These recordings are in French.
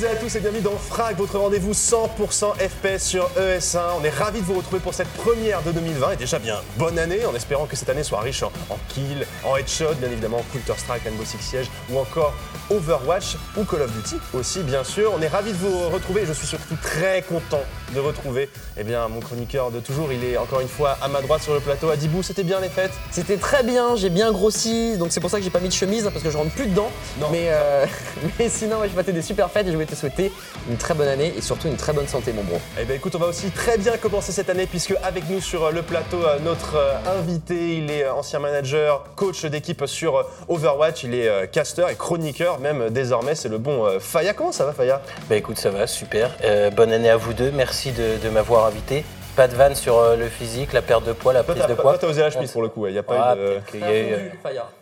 toutes et à tous et bienvenue dans Frag, votre rendez-vous 100% FPS sur ES1. On est ravis de vous retrouver pour cette première de 2020 et déjà bien bonne année en espérant que cette année soit riche en, en kill, en headshot, bien évidemment Counter-Strike, Rainbow Six Siege ou encore Overwatch ou Call of Duty aussi bien sûr. On est ravis de vous retrouver et je suis surtout très content de retrouver eh bien, mon chroniqueur de toujours. Il est encore une fois à ma droite sur le plateau. Adibou, c'était bien les fêtes? C'était très bien, j'ai bien grossi, donc c'est pour ça que j'ai pas mis de chemise hein, parce que je rentre plus dedans. Non. Mais, euh, mais sinon, ouais, j'ai passé des super fêtes et je voulais te souhaiter une très bonne année et surtout une très bonne santé, mon bro. Eh bien écoute, on va aussi très bien commencer cette année puisque avec nous sur euh, le plateau, euh, notre euh, invité, il est ancien manager, coach d'équipe sur Overwatch, il est caster et chroniqueur même désormais, c'est le bon Faya. Comment ça va Faya? Bah écoute, ça va, super. Euh, bonne année à vous deux, merci de, de m'avoir invité. Pas de vanne sur le physique, la perte de poids, la Toi, prise de toi, poids. t'as osé la chemise pour le coup, il n'y a pas Ah, eu de...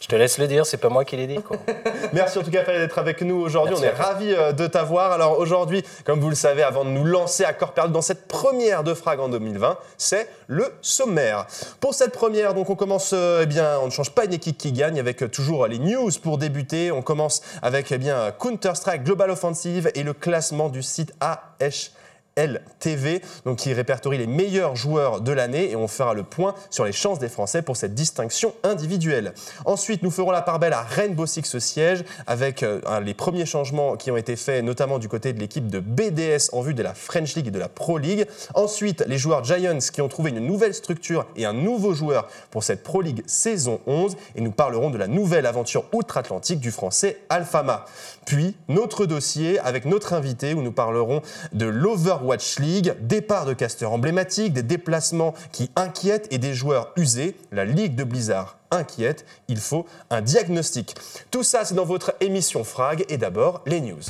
Je te laisse le dire, c'est pas moi qui l'ai dit. Quoi. Merci en tout cas d'être avec nous aujourd'hui. On est ravis euh, de t'avoir. Alors aujourd'hui, comme vous le savez, avant de nous lancer à corps perdu dans cette première de Frag en 2020, c'est le sommaire. Pour cette première, donc on commence, euh, eh bien, on ne change pas une équipe qui gagne avec euh, toujours les news pour débuter. On commence avec eh bien Counter-Strike Global Offensive et le classement du site AH. LTV, donc qui répertorie les meilleurs joueurs de l'année et on fera le point sur les chances des Français pour cette distinction individuelle. Ensuite, nous ferons la part belle à Rainbow Six Siege avec euh, les premiers changements qui ont été faits notamment du côté de l'équipe de BDS en vue de la French League et de la Pro League. Ensuite, les joueurs Giants qui ont trouvé une nouvelle structure et un nouveau joueur pour cette Pro League saison 11 et nous parlerons de la nouvelle aventure outre-Atlantique du français Alfama. Puis, notre dossier avec notre invité où nous parlerons de l'Overwatch League, départ de casteurs emblématiques, des déplacements qui inquiètent et des joueurs usés. La Ligue de Blizzard inquiète, il faut un diagnostic. Tout ça, c'est dans votre émission Frag et d'abord les news.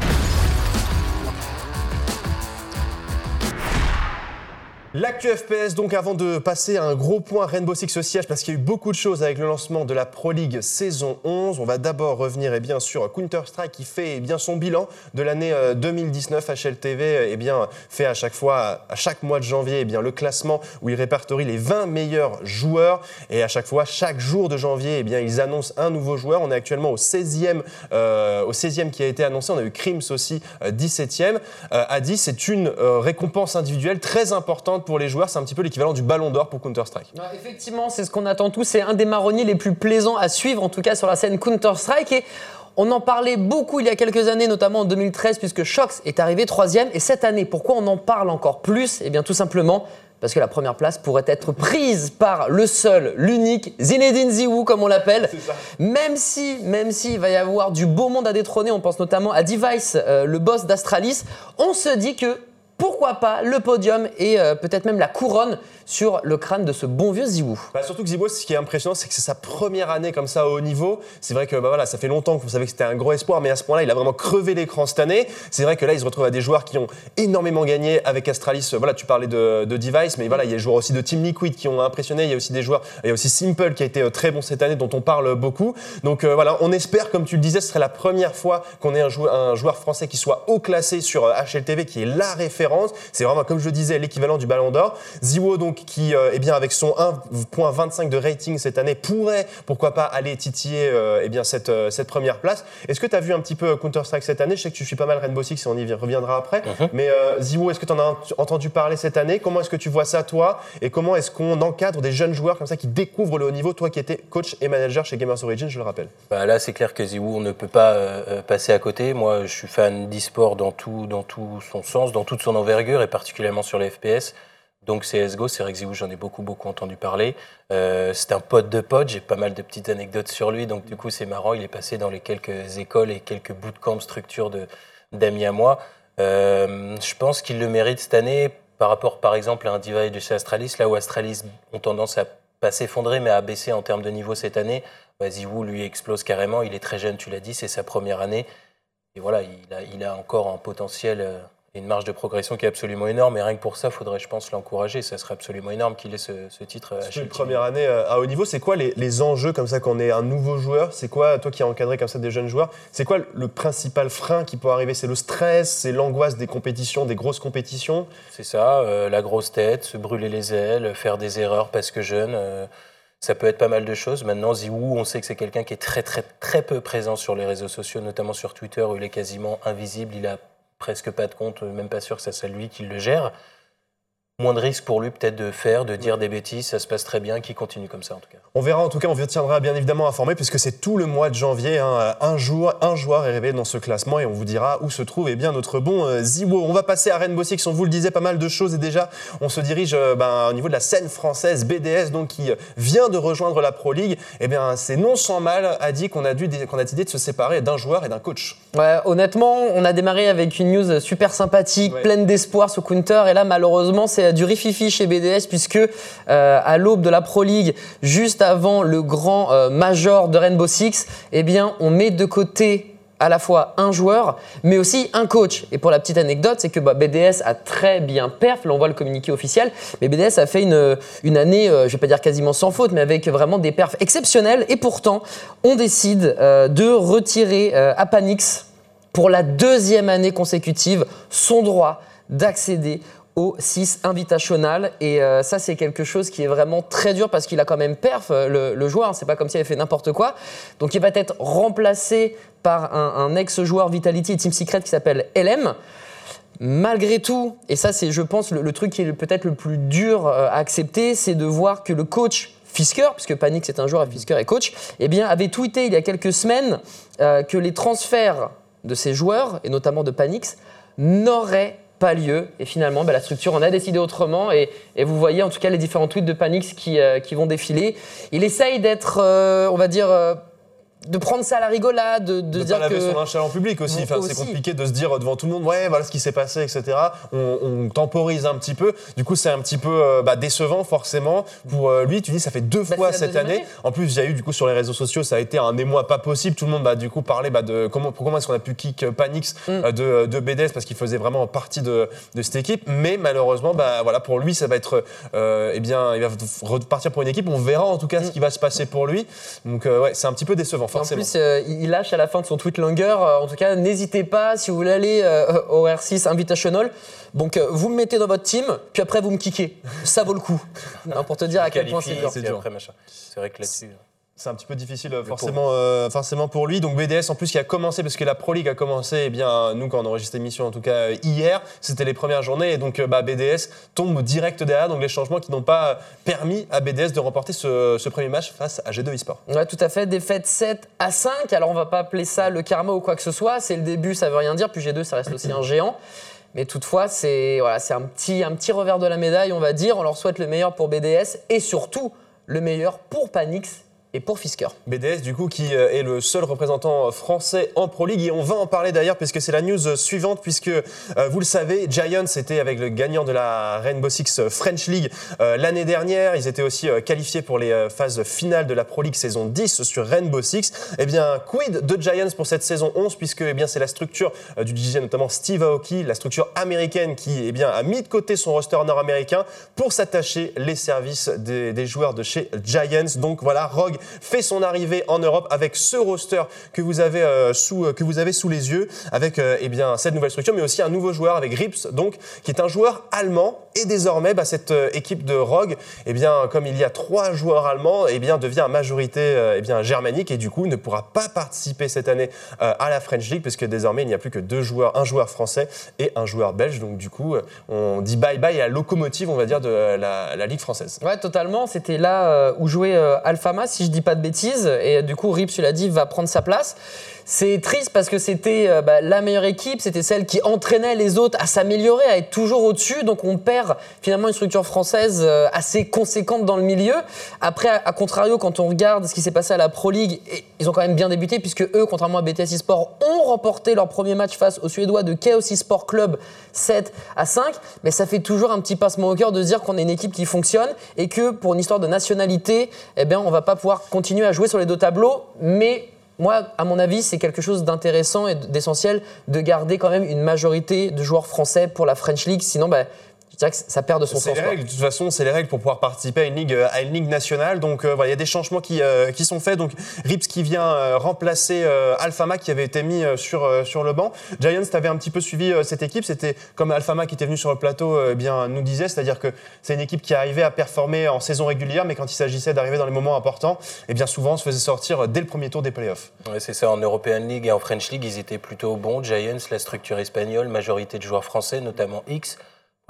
L'actu FPS, donc avant de passer à un gros point Rainbow Six Siege, parce qu'il y a eu beaucoup de choses avec le lancement de la Pro League saison 11, on va d'abord revenir eh bien, sur Counter-Strike qui fait eh bien, son bilan de l'année euh, 2019. HLTV eh bien, fait à chaque fois, à chaque mois de janvier, bien, le classement où il répertorie les 20 meilleurs joueurs. Et à chaque fois, chaque jour de janvier, bien, ils annoncent un nouveau joueur. On est actuellement au 16e, euh, au 16e qui a été annoncé. On a eu Crims aussi, euh, 17e. Euh, Adi, c'est une euh, récompense individuelle très importante pour les joueurs. C'est un petit peu l'équivalent du ballon d'or pour Counter-Strike. Effectivement, c'est ce qu'on attend tous. C'est un des marronniers les plus plaisants à suivre, en tout cas sur la scène Counter-Strike. Et on en parlait beaucoup il y a quelques années, notamment en 2013, puisque Shox est arrivé troisième. Et cette année, pourquoi on en parle encore plus? Eh bien, tout simplement. Parce que la première place pourrait être prise par le seul, l'unique Zinedine Ziwu, comme on l'appelle. Même si, même si il va y avoir du beau monde à détrôner, on pense notamment à Device, euh, le boss d'Astralis, on se dit que pourquoi pas le podium et euh, peut-être même la couronne sur le crâne de ce bon vieux Ziwu. Bah, surtout que Zibo, ce qui est impressionnant, c'est que c'est sa première année comme ça au haut niveau. C'est vrai que bah, voilà, ça fait longtemps qu'on savait que c'était un gros espoir, mais à ce point-là, il a vraiment crevé l'écran cette année. C'est vrai que là, il se retrouve à des joueurs qui ont énormément gagné avec Astralis. Voilà, tu parlais de, de Device, mais voilà, il y a des joueurs aussi de Team Liquid qui ont impressionné. Il y a aussi des joueurs, il y a aussi Simple qui a été euh, très bon cette année, dont on parle beaucoup. Donc euh, voilà, on espère, comme tu le disais, ce serait la première fois qu'on ait un joueur, français qui soit haut classé sur HLTV, qui est la référence. C'est vraiment, comme je le disais, l'équivalent du Ballon d'Or. Ziwo, donc, qui, euh, eh bien, avec son 1.25 de rating cette année, pourrait, pourquoi pas, aller titiller euh, eh bien, cette, euh, cette première place. Est-ce que tu as vu un petit peu Counter-Strike cette année? Je sais que tu suis pas mal Rainbow Six et on y reviendra après. Mais euh, Ziwo, est-ce que tu en as entendu parler cette année? Comment est-ce que tu vois ça, toi? Et comment est-ce qu'on encadre des jeunes joueurs comme ça qui découvrent le haut niveau? Toi qui étais coach et manager chez Gamers Origin, je le rappelle. Bah, là, c'est clair que Ziwoo, on ne peut pas euh, passer à côté. Moi, je suis fan d'e-sport dans tout, dans tout son sens, dans toute son envergure, et particulièrement sur les FPS. Donc CSGO, c'est Ziwoo, j'en ai beaucoup, beaucoup entendu parler. Euh, c'est un pote de pote, j'ai pas mal de petites anecdotes sur lui, donc du coup, c'est marrant. Il est passé dans les quelques écoles et quelques bootcamps structures d'amis à moi. Euh, je pense qu'il le mérite cette année par rapport, par exemple, à un divide de chez Astralis, là où Astralis ont tendance à pas s'effondrer, mais à baisser en termes de niveau cette année. Bah, Ziwoo, lui, explose carrément. Il est très jeune, tu l'as dit, c'est sa première année. Et voilà, il a, il a encore un potentiel euh, et une marge de progression qui est absolument énorme. Et rien que pour ça, il faudrait, je pense, l'encourager. Ça serait absolument énorme qu'il ait ce, ce titre à C'est une première année euh, à haut niveau. C'est quoi les, les enjeux comme ça quand on est un nouveau joueur? C'est quoi, toi qui as encadré comme ça des jeunes joueurs, c'est quoi le principal frein qui peut arriver? C'est le stress, c'est l'angoisse des compétitions, des grosses compétitions? C'est ça, euh, la grosse tête, se brûler les ailes, faire des erreurs parce que jeune. euh, Ça peut être pas mal de choses. Maintenant, Ziwoo, on sait que c'est quelqu'un qui est très, très, très peu présent sur les réseaux sociaux, notamment sur Twitter, où il est quasiment invisible. Il a presque pas de compte, même pas sûr que ça soit lui qui le gère moins de risque pour lui peut-être de faire, de dire des bêtises, ça se passe très bien, qu'il continue comme ça en tout cas. On verra en tout cas, on vous tiendra bien évidemment informé puisque c'est tout le mois de janvier, hein, un jour, un joueur est révélé dans ce classement et on vous dira où se trouve eh bien, notre bon euh, Ziwo. On va passer à Rainbow Six, on vous le disait, pas mal de choses et déjà on se dirige euh, ben, au niveau de la scène française, BDS donc qui vient de rejoindre la Pro League. Eh bien c'est non sans mal a dit qu'on a, dû, qu'on a décidé de se séparer d'un joueur et d'un coach. Ouais, honnêtement, on a démarré avec une news super sympathique, pleine d'espoir sur Counter et là malheureusement c'est du rififi chez BDS puisque euh, à l'aube de la Pro League, juste avant le grand euh, major de Rainbow Six, eh bien, on met de côté à la fois un joueur, mais aussi un coach. Et pour la petite anecdote, c'est que bah, BDS a très bien perf, là on voit le communiqué officiel, mais BDS a fait une, année, euh, je vais pas dire quasiment sans faute, mais avec vraiment des perfs exceptionnels. Et pourtant, on décide de retirer à Panix pour la deuxième année consécutive son droit d'accéder au 6 invitational. Et euh, ça, c'est quelque chose qui est vraiment très dur parce qu'il a quand même perf, euh, le, joueur. C'est pas comme s'il avait fait n'importe quoi. Donc, il va être remplacé par un, ex-joueur Vitality et Team Secret qui s'appelle LM. Malgré tout, et ça, c'est, je pense, le, truc qui est peut-être le plus dur euh, à accepter, c'est de voir que le coach Fisker, puisque Panic c'est un joueur et Fisker est coach, eh bien, avait tweeté il y a quelques semaines que les transferts de ces joueurs, et notamment de Panix, n'auraient pas lieu. Et finalement, bah, la structure en a décidé autrement. Et, vous voyez en tout cas les différents tweets de Panix qui, euh, qui vont défiler. Il essaye d'être, euh, on va dire, euh, de prendre ça à la rigolade, de, de, dire que son linge en public aussi. Enfin, c'est compliqué de se dire devant tout le monde, ouais, voilà ce qui s'est passé, etc. On, temporise un petit peu. Du coup, c'est un petit peu euh, bah, décevant forcément pour euh, lui. Tu dis, ça fait deux bah, fois cette année. En plus, il y a eu du coup sur les réseaux sociaux, ça a été un émoi pas possible. Tout le monde, bah, du coup, parlait bah, de comment, comment est-ce qu'on a pu kick euh, Panix mm. de, de, BDS parce qu'il faisait vraiment partie de, de, cette équipe. Mais malheureusement, bah, voilà, pour lui, ça va être, eh bien, il va repartir pour une équipe. On verra en tout cas ce mm. qui va se passer pour lui. Donc, ouais, c'est un petit peu décevant forcément. En plus, il lâche à la fin de son tweet longueur. Euh, en tout cas, n'hésitez pas si vous voulez aller euh, au R6 Invitational. Donc, euh, vous me mettez dans votre team, puis après, vous me kickez. Ça vaut le coup. pour te dire à quel point c'est dur. C'est vrai que là-dessus. C'est un petit peu difficile forcément, euh, forcément pour lui. Donc BDS en plus qui a commencé, parce que la Pro League a commencé, eh bien, nous quand on enregistre l'émission en tout cas euh, hier, c'était les premières journées, et donc euh, bah, BDS tombe direct derrière, donc les changements qui n'ont pas permis à BDS de remporter ce, premier match face à G2 eSport. Ouais, tout à fait, défaite 7 à 5, alors on va pas appeler ça le karma ou quoi que ce soit, c'est le début, ça veut rien dire, puis G2 ça reste aussi un géant. Mais toutefois, c'est voilà, un, petit, un petit revers de la médaille, on va dire. On leur souhaite le meilleur pour BDS et surtout le meilleur pour Panix et pour Fisker. BDS, du coup, qui euh, est le seul représentant français en Pro League. Et on va en parler d'ailleurs, puisque c'est la news suivante, puisque euh, vous le savez, Giants était avec le gagnant de la Rainbow Six French League euh, l'année dernière. Ils étaient aussi qualifiés pour les phases finales de la Pro League saison 10 sur Rainbow Six. Eh bien, quid de Giants pour cette saison 11, puisque eh bien, c'est la structure du DJ, notamment Steve Aoki, la structure américaine qui eh bien, a mis de côté son roster nord-américain pour s'attacher les services des, des joueurs de chez Giants. Donc voilà, Rogue fait son arrivée en Europe avec ce roster que vous avez, euh, sous, euh, que vous avez sous les yeux, avec euh, eh bien, cette nouvelle structure, mais aussi un nouveau joueur avec Rips, donc, qui est un joueur allemand. Et désormais, bah, cette équipe de Rogue, eh bien, comme il y a trois joueurs allemands, eh bien, devient à majorité eh bien, germanique et du coup ne pourra pas participer cette année à la French League, puisque désormais il n'y a plus que deux joueurs, un joueur français et un joueur belge. Donc du coup, on dit bye bye à la locomotive, on va dire, de la, la Ligue française. Ouais, totalement. C'était là où jouait Alfama, si je dis pas de bêtises. Et du coup, Rips, dit, va prendre sa place. C'est triste parce que c'était euh, bah, la meilleure équipe, c'était celle qui entraînait les autres à s'améliorer, à être toujours au-dessus. Donc on perd finalement une structure française euh, assez conséquente dans le milieu. Après, à contrario, quand on regarde ce qui s'est passé à la Pro League, ils ont quand même bien débuté puisque eux, contrairement à BTS eSport, ont remporté leur premier match face aux Suédois de Chaos eSport Club 7 à 5. Mais ça fait toujours un petit passement au cœur de dire qu'on est une équipe qui fonctionne et que pour une histoire de nationalité, eh bien, on va pas pouvoir continuer à jouer sur les deux tableaux, mais moi, à mon avis, c'est quelque chose d'intéressant et d'essentiel de garder quand même une majorité de joueurs français pour la French League. Sinon, bah, je dirais que ça perd de son C'est sens. les règles, de toute façon, c'est les règles pour pouvoir participer à une ligue, euh, à une ligue nationale. Donc euh, voilà, il y a des changements qui, euh, qui sont faits. Donc Rips qui vient euh, remplacer euh, Alfama qui avait été mis euh, sur, euh, sur le banc. Giants, tu avais un petit peu suivi euh, cette équipe. C'était comme Alfama qui était venu sur le plateau euh, eh bien, nous disait, c'est-à-dire que c'est une équipe qui arrivait à performer en saison régulière, mais quand il s'agissait d'arriver dans les moments importants, eh bien souvent on se faisait sortir dès le premier tour des playoffs. Ouais, c'est ça, en European League et en French League, ils étaient plutôt bons. Giants, la structure espagnole, majorité de joueurs français, notamment X.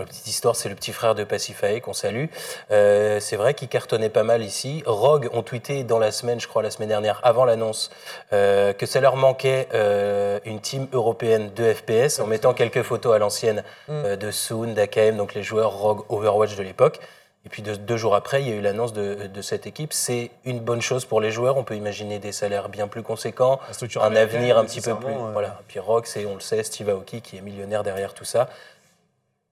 Pour la petite histoire, c'est le petit frère de Pacifae qu'on salue. Euh, c'est vrai qu'il cartonnait pas mal ici. Rogue ont tweeté dans la semaine, je crois la semaine dernière, avant l'annonce, euh, que ça leur manquait euh, une team européenne de FPS en mettant quelques photos à l'ancienne euh, de Soon, d'AKM, donc les joueurs Rogue Overwatch de l'époque. Et puis deux, deux jours après, il y a eu l'annonce de, de cette équipe. C'est une bonne chose pour les joueurs. On peut imaginer des salaires bien plus conséquents, un avenir un petit peu plus. Voilà. Puis Rock, c'est, on le sait, Steve Aoki qui est millionnaire derrière tout ça.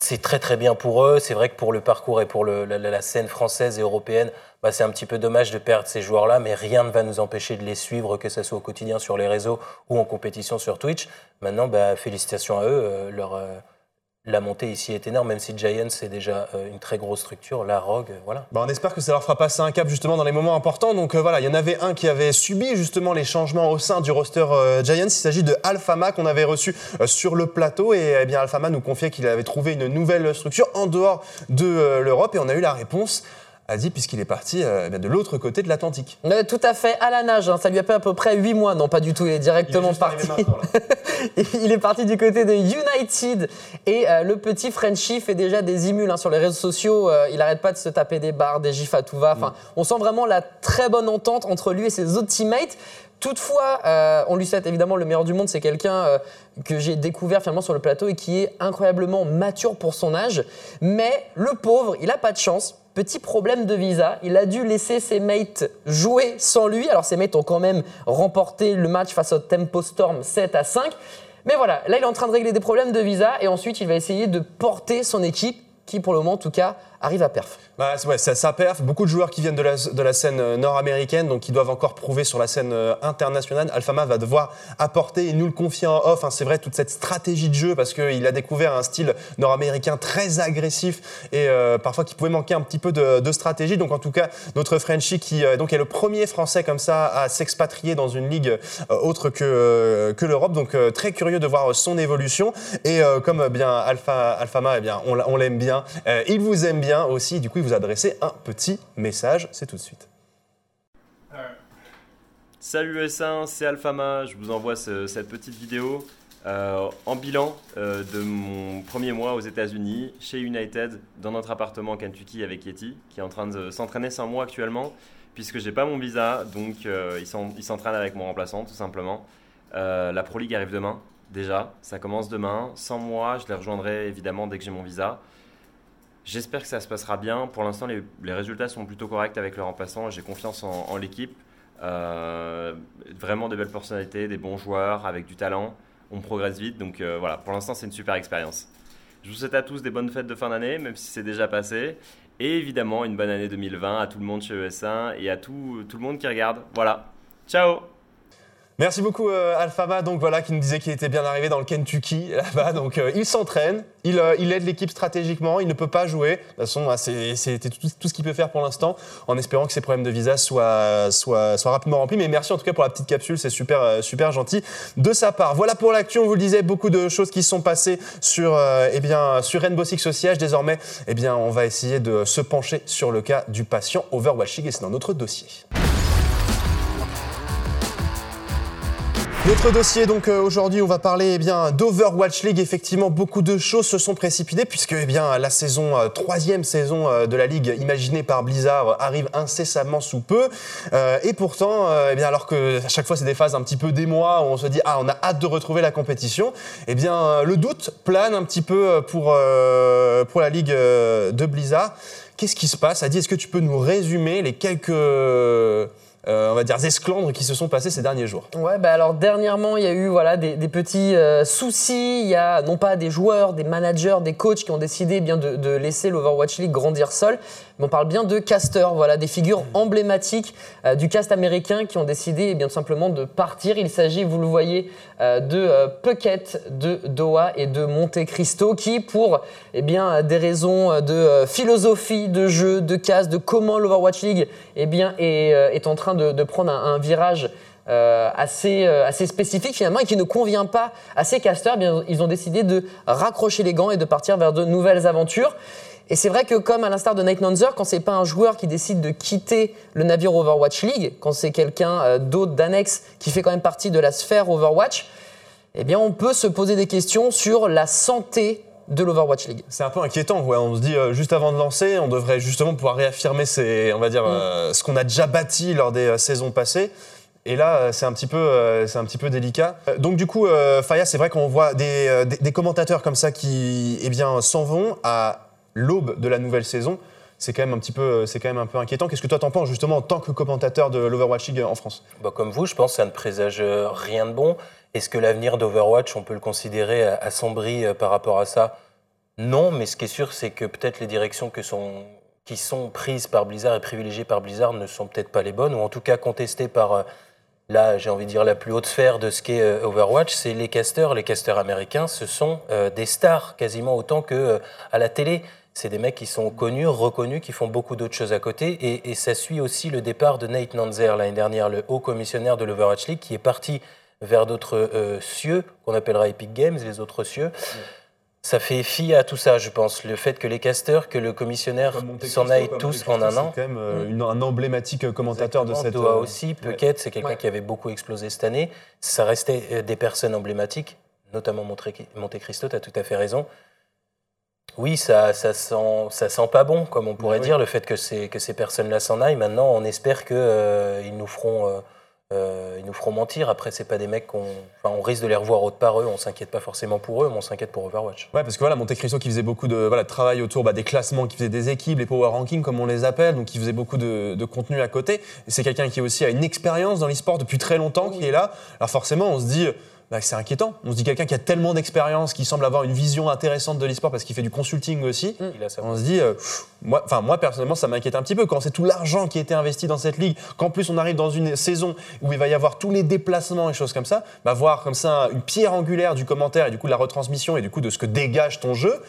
C'est très très bien pour eux. C'est vrai que pour le parcours et pour la scène française et européenne, bah, c'est un petit peu dommage de perdre ces joueurs-là, mais rien ne va nous empêcher de les suivre, que ce soit au quotidien sur les réseaux ou en compétition sur Twitch. Maintenant, bah, félicitations à eux. euh, leur, euh, la montée ici est énorme, même si Giants c'est déjà euh, une très grosse structure. La Rogue, euh, voilà. Bah, on espère que ça leur fera passer un cap justement dans les moments importants. Donc euh, voilà, il y en avait un qui avait subi justement les changements au sein du roster Giants. Il s'agit de Alfama qu'on avait reçu sur le plateau et eh bien Alfama nous confiait qu'il avait trouvé une nouvelle structure en dehors de l'Europe et on a eu la réponse. A dit puisqu'il est parti euh, eh de l'autre côté de l'Atlantique. Mais tout à fait, à la nage, hein. ça lui a fait à peu près 8 mois, non pas du tout, il est directement parti. il est parti du côté de United et euh, le petit Frenchie fait déjà des émules hein, sur les réseaux sociaux. euh, il arrête pas de se taper des barres, des gifs à tout va. Enfin, on sent vraiment la très bonne entente entre lui et ses autres teammates. Toutefois, euh, on lui souhaite évidemment le meilleur du monde. C'est quelqu'un euh, que j'ai découvert finalement sur le plateau et qui est incroyablement mature pour son âge. Mais le pauvre, il a pas de chance. Petit problème de visa, il a dû laisser ses mates jouer sans lui. Alors ses mates ont quand même remporté le match face au Tempo Storm 7 à 5. Mais voilà, là il est en train de régler des problèmes de visa et ensuite il va essayer de porter son équipe qui pour le moment en tout cas arrive à perf. Bah, ouais, ça, ça perf. Beaucoup de joueurs qui viennent de la, de la scène euh, nord-américaine, donc qui doivent encore prouver sur la scène euh, internationale. Alfama va devoir apporter, il nous le confie en off, hein, c'est vrai, toute cette stratégie de jeu, parce qu'il a découvert un style nord-américain très agressif et euh, parfois qui pouvait manquer un petit peu de, stratégie. Donc en tout cas, notre Frenchie qui donc est le premier Français comme ça à s'expatrier dans une ligue autre que, que l'Europe. Donc très curieux de voir son évolution. Et comme bien Alpha, Alfama, eh bien, on, l'a- on l'aime bien, il vous aime bien aussi. Du coup, il vous a adressé un petit message. C'est tout de suite. Salut S1, c'est Alphama, je vous envoie ce- cette petite vidéo euh, en bilan euh, de mon premier mois aux États-Unis, chez United, dans notre appartement à Kentucky avec Yeti, qui est en train de s'entraîner sans moi actuellement, puisque j'ai pas mon visa, donc euh, il s'entraîne avec mon remplaçant tout simplement. Euh, la Pro League arrive demain, déjà, ça commence demain. Sans moi, je les rejoindrai évidemment dès que j'ai mon visa. J'espère que ça se passera bien. Pour l'instant, les, résultats sont plutôt corrects avec le remplaçant. J'ai confiance en, l'équipe. Euh, vraiment de belles personnalités, des bons joueurs avec du talent. On progresse vite. Donc euh, voilà, pour l'instant, c'est une super expérience. Je vous souhaite à tous des bonnes fêtes de fin d'année, même si c'est déjà passé. Et évidemment, une bonne année 2020 à tout le monde chez ES1 et à tout, tout le monde qui regarde. Voilà. Ciao Merci beaucoup euh, donc voilà, qui nous disait qu'il était bien arrivé dans le Kentucky là-bas. Donc euh, il s'entraîne, il, euh, il aide l'équipe stratégiquement, il ne peut pas jouer. De toute façon, c'est tout, tout ce qu'il peut faire pour l'instant, en espérant que ses problèmes de visa soient, soient, soient rapidement remplis. Mais merci en tout cas pour la petite capsule, c'est super, euh, super gentil de sa part. Voilà pour l'action, on vous le disait, beaucoup de choses qui se sont passées sur, euh, eh bien, sur Rainbow Six au siège. Désormais, eh bien, on va essayer de se pencher sur le cas du patient Overwatching et c'est dans notre dossier. Notre dossier, donc euh, aujourd'hui, on va parler eh bien d'Overwatch League. Effectivement, beaucoup de choses se sont précipitées puisque eh bien la saison euh, troisième saison euh, de la ligue imaginée par Blizzard arrive incessamment sous peu. Et pourtant, eh bien alors que à chaque fois c'est des phases un petit peu d'émoi où on se dit ah on a hâte de retrouver la compétition, eh bien le doute plane un petit peu pour pour la ligue de Blizzard. Qu'est-ce qui se passe Adi, est-ce que tu peux nous résumer les quelques on va dire, esclandres qui se sont passés ces derniers jours. Ouais, bah alors dernièrement, il y a eu voilà, des, petits euh, soucis. Il y a non pas des joueurs, des managers, des coachs qui ont décidé eh bien, de laisser l'Overwatch League grandir seul, mais on parle bien de casters, voilà, des figures emblématiques euh, du cast américain qui ont décidé eh bien, tout simplement de partir. Il s'agit, vous le voyez, euh, de euh, Puckett, de Doha et de Monte Cristo qui, pour eh bien, des raisons de philosophie, de jeu, de casse, de comment l'Overwatch League eh bien, est, est en train de, de prendre un, un virage euh, assez, euh, assez spécifique finalement et qui ne convient pas à ces casters, eh bien, ils ont décidé de raccrocher les gants et de partir vers de nouvelles aventures. Et c'est vrai que comme à l'instar de Night Nanzer, quand c'est pas un joueur qui décide de quitter le navire Overwatch League, quand c'est quelqu'un euh, d'autre d'annexe qui fait quand même partie de la sphère Overwatch, eh bien on peut se poser des questions sur la santé de l'Overwatch League. C'est un peu inquiétant, ouais. On se dit euh, juste avant de lancer, on devrait justement pouvoir réaffirmer ces, on va dire, euh, ce qu'on a déjà bâti lors des euh, saisons passées. Et là, c'est un petit peu, c'est un petit peu délicat. Donc du coup, Faya, c'est vrai qu'on voit des, des, des commentateurs comme ça qui, eh bien, s'en vont à l'aube de la nouvelle saison. C'est quand même un petit peu, c'est quand même un peu inquiétant. Qu'est-ce que toi t'en penses justement en tant que commentateur de l'Overwatch League en France? Bah, comme vous, je pense que ça ne présage euh, rien de bon. Est-ce que l'avenir d'Overwatch, on peut le considérer assombri euh, par rapport à ça? Non, mais ce qui est sûr, c'est que peut-être les directions qui sont prises par Blizzard et privilégiées par Blizzard ne sont peut-être pas les bonnes, ou en tout cas contestées par, euh, là, j'ai envie de dire, la plus haute sphère de ce qu'est euh, Overwatch. C'est les casters. Les casters américains, ce sont euh, des stars, quasiment autant que euh, à la télé. C'est des mecs qui sont connus, reconnus, qui font beaucoup d'autres choses à côté. Et, et ça suit aussi le départ de Nate Nanzer l'année dernière, le haut commissionnaire de l'Overwatch League, qui est parti vers d'autres euh, cieux, qu'on appellera Epic Games, les autres cieux. Ça fait fi à tout ça, je pense. Le fait que les casters, que le commissionnaire s'en aille tous en un an. C'est quand même euh, une- un emblématique commentateur de cette. Doha euh, aussi, Puckett, c'est quelqu'un Ouais. qui avait beaucoup explosé cette année. Ça restait euh, des personnes emblématiques, notamment Monte Monte Cristo, tu as tout à fait raison. Oui, ça, ça, sent, ça sent pas bon, comme on pourrait Oui. dire, le fait que ces, que ces personnes-là s'en aillent. Maintenant, on espère qu'ils nous feront. euh, euh, ils nous feront mentir. Après, c'est pas des mecs qu'on. Enfin, on risque de les revoir autre part eux. On s'inquiète pas forcément pour eux, mais on s'inquiète pour Overwatch. Ouais, parce que voilà, Monte Cristo qui faisait beaucoup de, voilà, de travail autour bah, des classements, qui faisait des équipes, les power rankings comme on les appelle, donc qui faisait beaucoup de, de contenu à côté. C'est quelqu'un qui aussi a une expérience dans l'e-sport depuis très longtemps, qui est là. Alors forcément, on se dit, bah, c'est inquiétant. On se dit quelqu'un qui a tellement d'expérience, qui semble avoir une vision intéressante de l'e-sport parce qu'il fait du consulting aussi. Il a sa On se dit, euh, pff, moi, enfin moi personnellement, ça m'inquiète un petit peu quand c'est tout l'argent qui a été investi dans cette ligue, qu'en plus on arrive dans une saison où il va y avoir tous les déplacements et choses comme ça, bah voir comme ça une pierre angulaire du commentaire et du coup de la retransmission et du coup de ce que dégage ton jeu,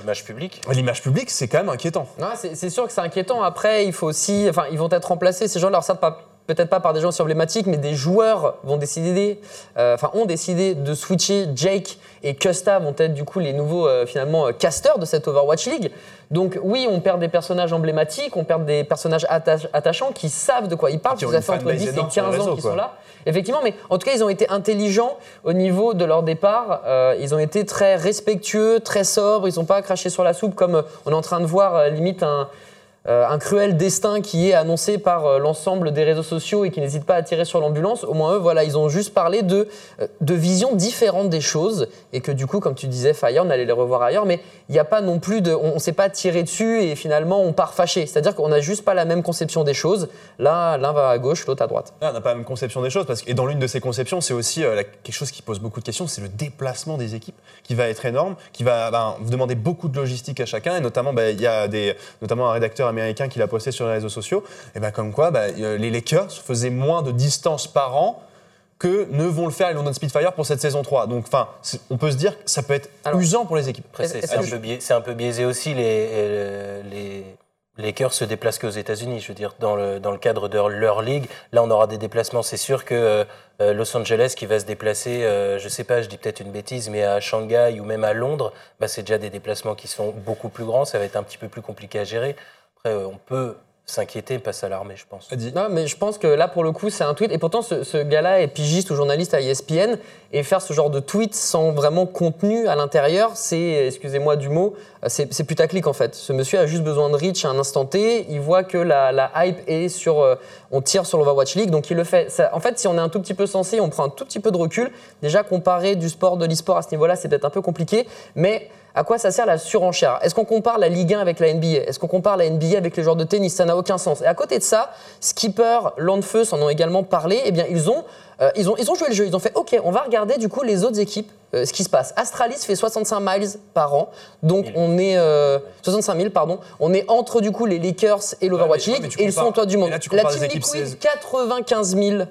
L'image publique. l'image publique, c'est quand même inquiétant. Ouais, c'est sûr que c'est inquiétant. Après, il faut aussi, enfin, ils vont être remplacés. Ces gens-là, certes pas peut-être pas par des gens aussi emblématiques, mais des joueurs vont décider, euh, enfin, ont décidé de switcher. Jake et Custa vont être du coup les nouveaux euh, finalement euh, casters de cette Overwatch League. Donc oui, on perd des personnages emblématiques, on perd des personnages atta- attachants qui savent de quoi ils parlent. Ça fait entre fanbase 10 et énorme 15 sur les ans qu'ils sont là. Effectivement, mais en tout cas, ils ont été intelligents au niveau de leur départ. Euh, ils ont été très respectueux, très sobres. Ils n'ont pas craché sur la soupe comme on est en train de voir limite un, euh, un cruel destin qui est annoncé par euh, l'ensemble des réseaux sociaux et qui n'hésite pas à tirer sur l'ambulance. Au moins eux, voilà, ils ont juste parlé de, euh, de visions différentes des choses et que du coup, comme tu disais, Fire, on allait les revoir ailleurs, mais il n'y a pas non plus de, on, ne s'est pas tiré dessus et finalement on part fâché. C'est-à-dire qu'on n'a juste pas la même conception des choses. Là, l'un va à gauche, l'autre à droite. On n'a pas la même conception des choses parce que, et dans l'une de ces conceptions, c'est aussi quelque chose qui pose beaucoup de questions, c'est le déplacement des équipes qui va être énorme, qui va ben, demander beaucoup de logistique à chacun et notamment ben, il y a des, notamment un rédacteur américain qui l'a posté sur les réseaux sociaux, et ben comme quoi ben, euh, les Lakers faisaient moins de distance par an que ne vont le faire les London Spitfire pour cette saison 3. Donc enfin, on peut se dire que ça peut être Alors- usant pour les équipes. C'est un, peu un biaisé aussi. Les, euh, les, les Lakers se déplacent qu'aux États-Unis. Je veux dire, dans le, dans le cadre de leur ligue, là, on aura des déplacements. C'est sûr que euh, Los Angeles qui va se déplacer, euh, je sais pas, je dis peut-être une bêtise, mais à Shanghai ou même à Londres, bah, c'est déjà des déplacements qui sont beaucoup plus grands. Ça va être un petit peu plus compliqué à gérer. Euh, on peut s'inquiéter, pas s'alarmer, je pense. Non, mais je pense que là, pour le coup, c'est un tweet. Et pourtant, ce, gars-là est pigiste ou journaliste à ESPN. Et faire ce genre de tweet sans vraiment contenu à l'intérieur, c'est, excusez-moi du mot, c'est putaclic en fait. Ce monsieur a juste besoin de reach à un instant T. Il voit que la, hype est sur. euh, on tire sur l'Overwatch League, donc il le fait. En fait, si on est un tout petit peu sensé, on prend un tout petit peu de recul. Déjà, comparer du sport, de l'e-sport à ce niveau-là, c'est peut-être un peu compliqué. Mais à quoi ça sert la surenchère? Est-ce qu'on compare la Ligue 1 avec la NBA Est-ce qu'on compare la NBA avec les joueurs de tennis? Ça n'a aucun sens. Et à côté de ça, Skipper, Landfeu s'en ont également parlé. Eh bien, ils ont, euh, ils, ont, ils ont joué le jeu. Ils ont fait OK, on va regarder du coup les autres équipes, euh, ce qui se passe. Astralis fait 65 miles par an. Donc, on est. euh, 65 000, pardon. On est entre du coup les Lakers et l'Overwatch League. et ils sont au toit du monde. là, la Team Liquid, 16. 95 000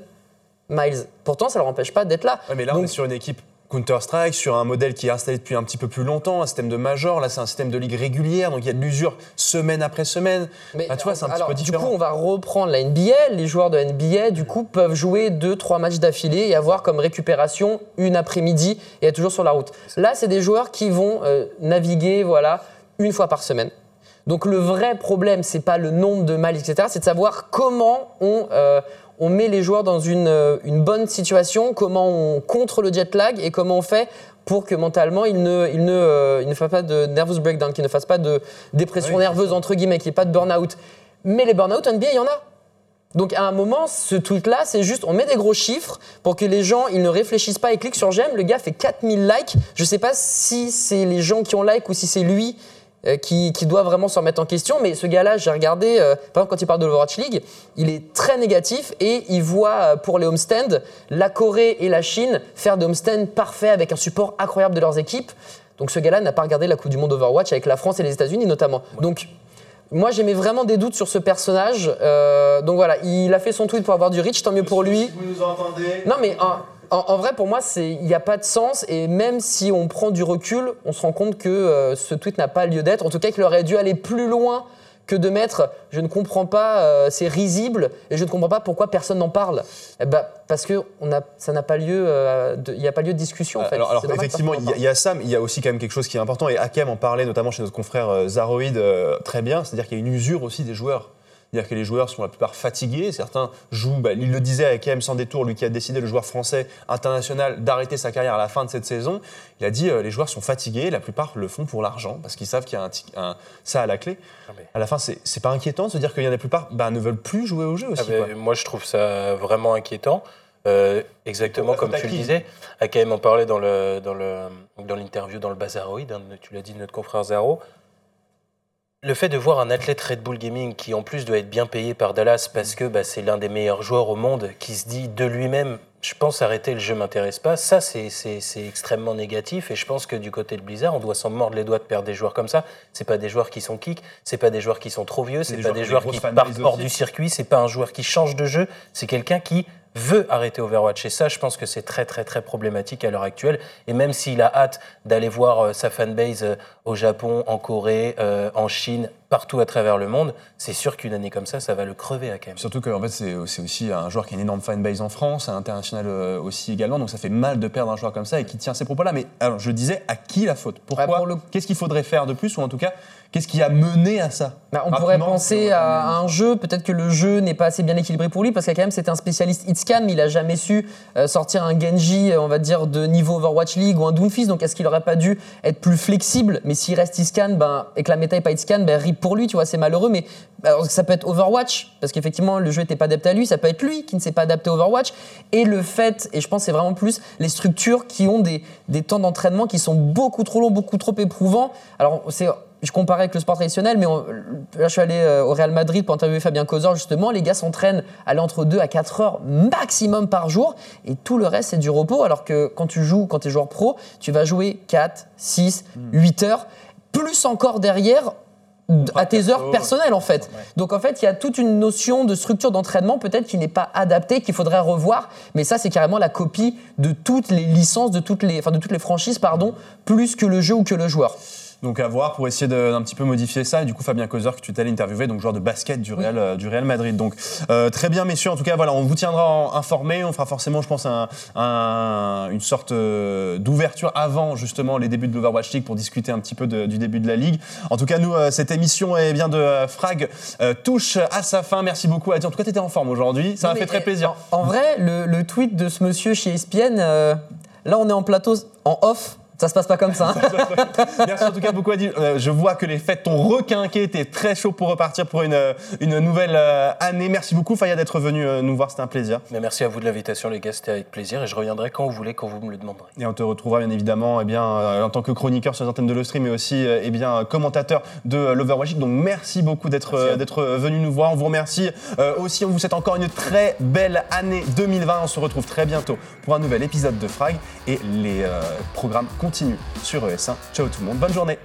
miles. Pourtant, ça ne leur empêche pas d'être là. Ouais, mais là, on est sur une équipe Counter-Strike, sur un modèle qui est installé depuis un petit peu plus longtemps, un système de major. Là, c'est un système de ligue régulière, donc il y a de l'usure semaine après semaine. Mais tu vois, c'est un petit peu Du coup, on va reprendre la NBA. Les joueurs de NBA, du coup, peuvent jouer deux, trois matchs d'affilée et avoir comme récupération une après-midi et être toujours sur la route. Là, c'est des joueurs qui vont euh, naviguer, voilà, une fois par semaine. Donc le vrai problème, c'est pas le nombre de miles, etc. C'est de savoir comment on, euh, on met les joueurs dans une, euh, une bonne situation, comment on contre le jet lag et comment on fait pour que mentalement ils ne, ne, euh, ne pas de nervous breakdown, qu'ils ne fassent pas de dépression nerveuse entre guillemets, qu'il n'y ait pas de burn-out. Mais les burn-out NBA, il y en a. Donc à un moment, ce tweet-là, c'est juste, on met des gros chiffres pour que les gens, ils ne réfléchissent pas et cliquent sur j'aime. Le gars fait 4000 likes. Je sais pas si c'est les gens qui ont like ou si c'est lui euh, qui, qui doit vraiment se remettre en question. Mais ce gars-là, j'ai regardé, euh, par exemple, quand il parle de l'Overwatch League, il est très négatif et il voit euh, pour les homestands la Corée et la Chine faire des homestands parfaits avec un support incroyable de leurs équipes. Donc ce gars-là n'a pas regardé la Coupe du Monde Overwatch avec la France et les États-Unis notamment. Donc moi, j'aimais vraiment des doutes sur ce personnage. Donc voilà, il a fait son tweet pour avoir du reach, tant mieux pour lui. vous nous entendez? Non, mais en- en vrai, pour moi, c'est- il n'y a pas de sens. Et même si on prend du recul, on se rend compte que euh, ce tweet n'a pas lieu d'être. En tout cas, qu'il aurait dû aller plus loin que de mettre je ne comprends pas, euh, c'est risible, et je ne comprends pas pourquoi personne n'en parle. Eh ben, parce que on a, ça n'a pas lieu, euh, il n'y a pas lieu de discussion. En fait. Alors, effectivement, il y, a- il y a ça, mais il y a aussi quand même quelque chose qui est important, et Hakem en parlait notamment chez notre confrère Zaroïd euh, très bien, c'est-à-dire qu'il y a une usure aussi des joueurs. C'est-à-dire que les joueurs sont la plupart fatigués, certains jouent, bah, il le disait Hakem sans détour, lui qui a décidé, le joueur français international, d'arrêter sa carrière à la fin de cette saison, il a dit euh, les joueurs sont fatigués, la plupart le font pour l'argent, parce qu'ils savent qu'il y a un, ça à la clé. Mais- À la fin, c'est pas inquiétant de se dire qu'il y en a la plupart bah, ne veulent plus jouer au jeu aussi. Ah quoi. moi, je trouve ça vraiment inquiétant. Euh, exactement La comme tu le disais. Akaem en parlait dans le dans le dans l'interview dans le Bazaroid. hein, tu l'as dit, notre confrère Zaro. Le fait de voir un athlète Red Bull Gaming qui en plus doit être bien payé par Dallas parce que bah, c'est l'un des meilleurs joueurs au monde qui se dit de lui-même je pense arrêter le jeu m'intéresse pas, ça c'est- extrêmement négatif et je pense que du côté de Blizzard on doit s'en mordre les doigts de perdre des joueurs comme ça. C'est pas des joueurs qui sont kick, c'est pas des joueurs qui sont trop vieux, c'est pas joueurs des joueurs qui partent hors du circuit, c'est pas un joueur qui change de jeu, c'est quelqu'un qui veut arrêter Overwatch. Et ça, je pense que c'est très, très, très problématique à l'heure actuelle. Et même s'il a hâte d'aller voir euh, sa fanbase euh, au Japon, en Corée, euh, en Chine, partout à travers le monde, c'est sûr qu'une année comme ça, ça va le crever à quand même. Surtout que en fait, c'est c'est aussi un joueur qui a une énorme fanbase en France, à l'international aussi également, donc ça fait mal de perdre un joueur comme ça et qui tient ces propos-là. Mais alors, je disais, à qui la faute? Pourquoi? Ouais, pour le- Qu'est-ce qu'il faudrait faire de plus? Ou en tout cas, qu'est-ce qui a mené à ça? Bah, on pourrait penser c'est- à un jeu, peut-être que le jeu n'est pas assez bien équilibré pour lui, parce que quand même c'était un spécialiste mais il a jamais su euh, sortir un Genji, euh, on va dire, de niveau Overwatch League ou un Doomfist, donc est-ce qu'il aurait pas dû être plus flexible? Mais s'il reste hitscan, ben, et que la méta est pas hitscan, ben, rip pour lui, tu vois, c'est malheureux, mais ça peut être Overwatch, parce qu'effectivement le jeu n'était pas adapté à lui, ça peut être lui qui ne s'est pas adapté à Overwatch, et le fait, et je pense c'est vraiment plus les structures qui ont des, des temps d'entraînement qui sont beaucoup trop longs, beaucoup trop éprouvants. Alors c'est je comparais avec le sport traditionnel, mais on- là, je suis allé euh, au Real Madrid pour interviewer Fabien Causor, justement. Les gars s'entraînent aller entre 2 à 4 heures maximum par jour, et tout le reste, c'est du repos. Alors que quand tu joues, quand tu es joueur pro, tu vas jouer 4, 6, 8 heures, plus encore derrière à tes heures perso. personnelles en fait. Donc en fait, il y a toute une notion de structure d'entraînement peut-être qui n'est pas adaptée, qu'il faudrait revoir. Mais ça, c'est carrément la copie de toutes les licences, de toutes les, enfin de toutes les franchises, pardon, plus que le jeu ou que le joueur. Donc à voir pour essayer d'un petit peu modifier ça. Et du coup, Fabien Causeur, que tu allé interviewer, donc joueur de basket du Real, euh, du Real Madrid. Donc euh, très bien, messieurs. En tout cas, voilà, on vous tiendra en- informés. On fera forcément, je pense, un- un- une sorte euh, d'ouverture avant justement les débuts de l'Overwatch League pour discuter un petit peu de- du début de la ligue. En tout cas, nous, cette émission eh bien, de Frag euh, touche à sa fin. Merci beaucoup, Adi. En tout cas, tu étais en forme aujourd'hui. Ça m'a fait très euh, plaisir. En, en vrai, le, le tweet de ce monsieur chez ESPN, euh, là on est en plateau, en off. Ça se passe pas comme ça. hein. Merci en tout cas beaucoup Adil. Euh, je vois que les fêtes t'ont requinqué, t'es très chaud pour repartir pour une, euh, une nouvelle euh, année. Merci beaucoup Faya d'être venu euh, nous voir, c'était un plaisir. Mais merci à vous de l'invitation, les gars, c'était avec plaisir et je reviendrai quand vous voulez, quand vous me le demanderez. Et on te retrouvera bien évidemment eh bien, en tant que chroniqueur sur les antennes de le stream, mais aussi eh bien, commentateur de l'Overwatch. Donc merci beaucoup d'être venu nous voir. On vous remercie euh, aussi. On vous souhaite encore une très belle année 2020. On se retrouve très bientôt pour un nouvel épisode de Frag. Et les euh, programmes continuent sur ES1. Ciao tout le monde. Bonne journée.